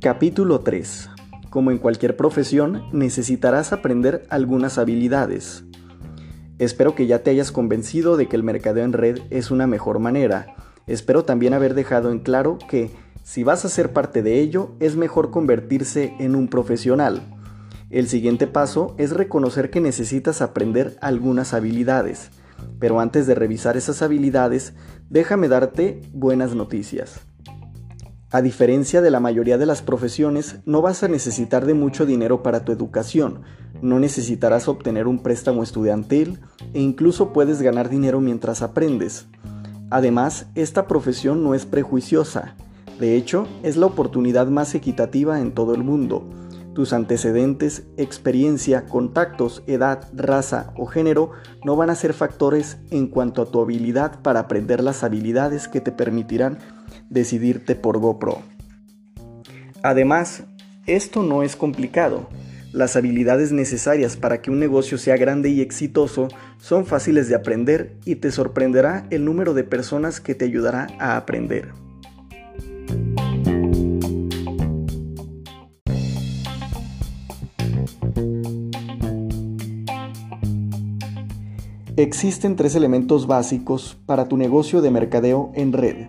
Capítulo 3. Como en cualquier profesión, necesitarás aprender algunas habilidades. Espero que ya te hayas convencido de que el mercadeo en red es una mejor manera. Espero también haber dejado en claro que, si vas a ser parte de ello, es mejor convertirse en un profesional. El siguiente paso es reconocer que necesitas aprender algunas habilidades. Pero antes de revisar esas habilidades, déjame darte buenas noticias. A diferencia de la mayoría de las profesiones, no vas a necesitar de mucho dinero para tu educación, no necesitarás obtener un préstamo estudiantil e incluso puedes ganar dinero mientras aprendes. Además, esta profesión no es prejuiciosa, de hecho, es la oportunidad más equitativa en todo el mundo. Tus antecedentes, experiencia, contactos, edad, raza o género no van a ser factores en cuanto a tu habilidad para aprender las habilidades que te permitirán decidirte por GoPro. Además, esto no es complicado. Las habilidades necesarias para que un negocio sea grande y exitoso son fáciles de aprender y te sorprenderá el número de personas que te ayudará a aprender. Existen tres elementos básicos para tu negocio de mercadeo en red.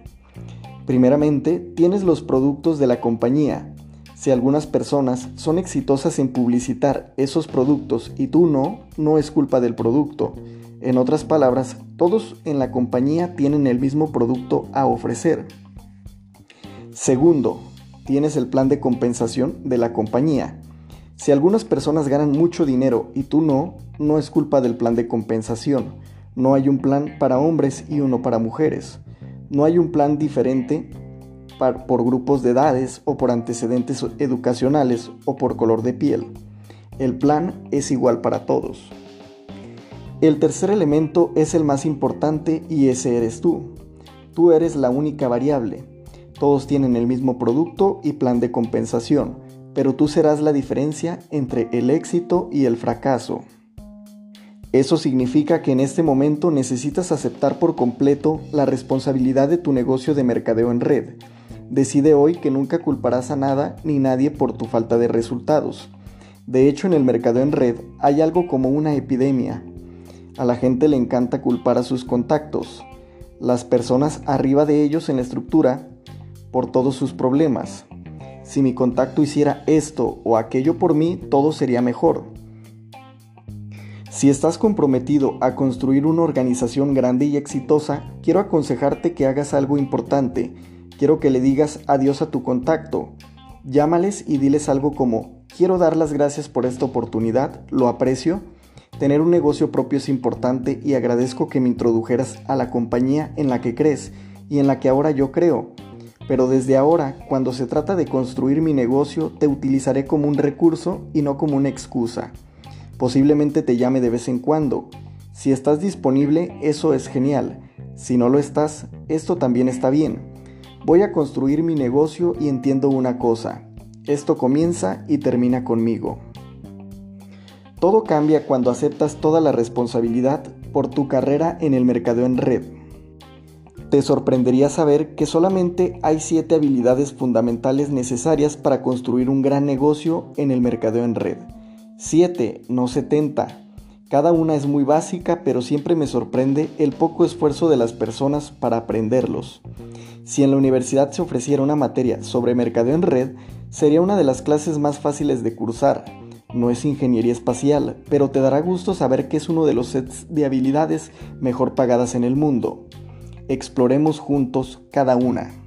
Primeramente, tienes los productos de la compañía. Si algunas personas son exitosas en publicitar esos productos y tú no, no es culpa del producto. En otras palabras, todos en la compañía tienen el mismo producto a ofrecer. Segundo, tienes el plan de compensación de la compañía. Si algunas personas ganan mucho dinero y tú no, no es culpa del plan de compensación. No hay un plan para hombres y uno para mujeres. No hay un plan diferente por grupos de edades o por antecedentes educacionales o por color de piel. El plan es igual para todos. El tercer elemento es el más importante y ese eres tú. Tú eres la única variable. Todos tienen el mismo producto y plan de compensación pero tú serás la diferencia entre el éxito y el fracaso. Eso significa que en este momento necesitas aceptar por completo la responsabilidad de tu negocio de mercadeo en red. Decide hoy que nunca culparás a nada ni nadie por tu falta de resultados. De hecho, en el mercadeo en red hay algo como una epidemia. A la gente le encanta culpar a sus contactos, las personas arriba de ellos en la estructura, por todos sus problemas. Si mi contacto hiciera esto o aquello por mí, todo sería mejor. Si estás comprometido a construir una organización grande y exitosa, quiero aconsejarte que hagas algo importante. Quiero que le digas adiós a tu contacto. Llámales y diles algo como, quiero dar las gracias por esta oportunidad, lo aprecio. Tener un negocio propio es importante y agradezco que me introdujeras a la compañía en la que crees y en la que ahora yo creo. Pero desde ahora, cuando se trata de construir mi negocio, te utilizaré como un recurso y no como una excusa. Posiblemente te llame de vez en cuando. Si estás disponible, eso es genial. Si no lo estás, esto también está bien. Voy a construir mi negocio y entiendo una cosa. Esto comienza y termina conmigo. Todo cambia cuando aceptas toda la responsabilidad por tu carrera en el mercado en red. Te sorprendería saber que solamente hay 7 habilidades fundamentales necesarias para construir un gran negocio en el mercadeo en red. 7, no 70. Cada una es muy básica, pero siempre me sorprende el poco esfuerzo de las personas para aprenderlos. Si en la universidad se ofreciera una materia sobre mercadeo en red, sería una de las clases más fáciles de cursar. No es ingeniería espacial, pero te dará gusto saber que es uno de los sets de habilidades mejor pagadas en el mundo. Exploremos juntos cada una.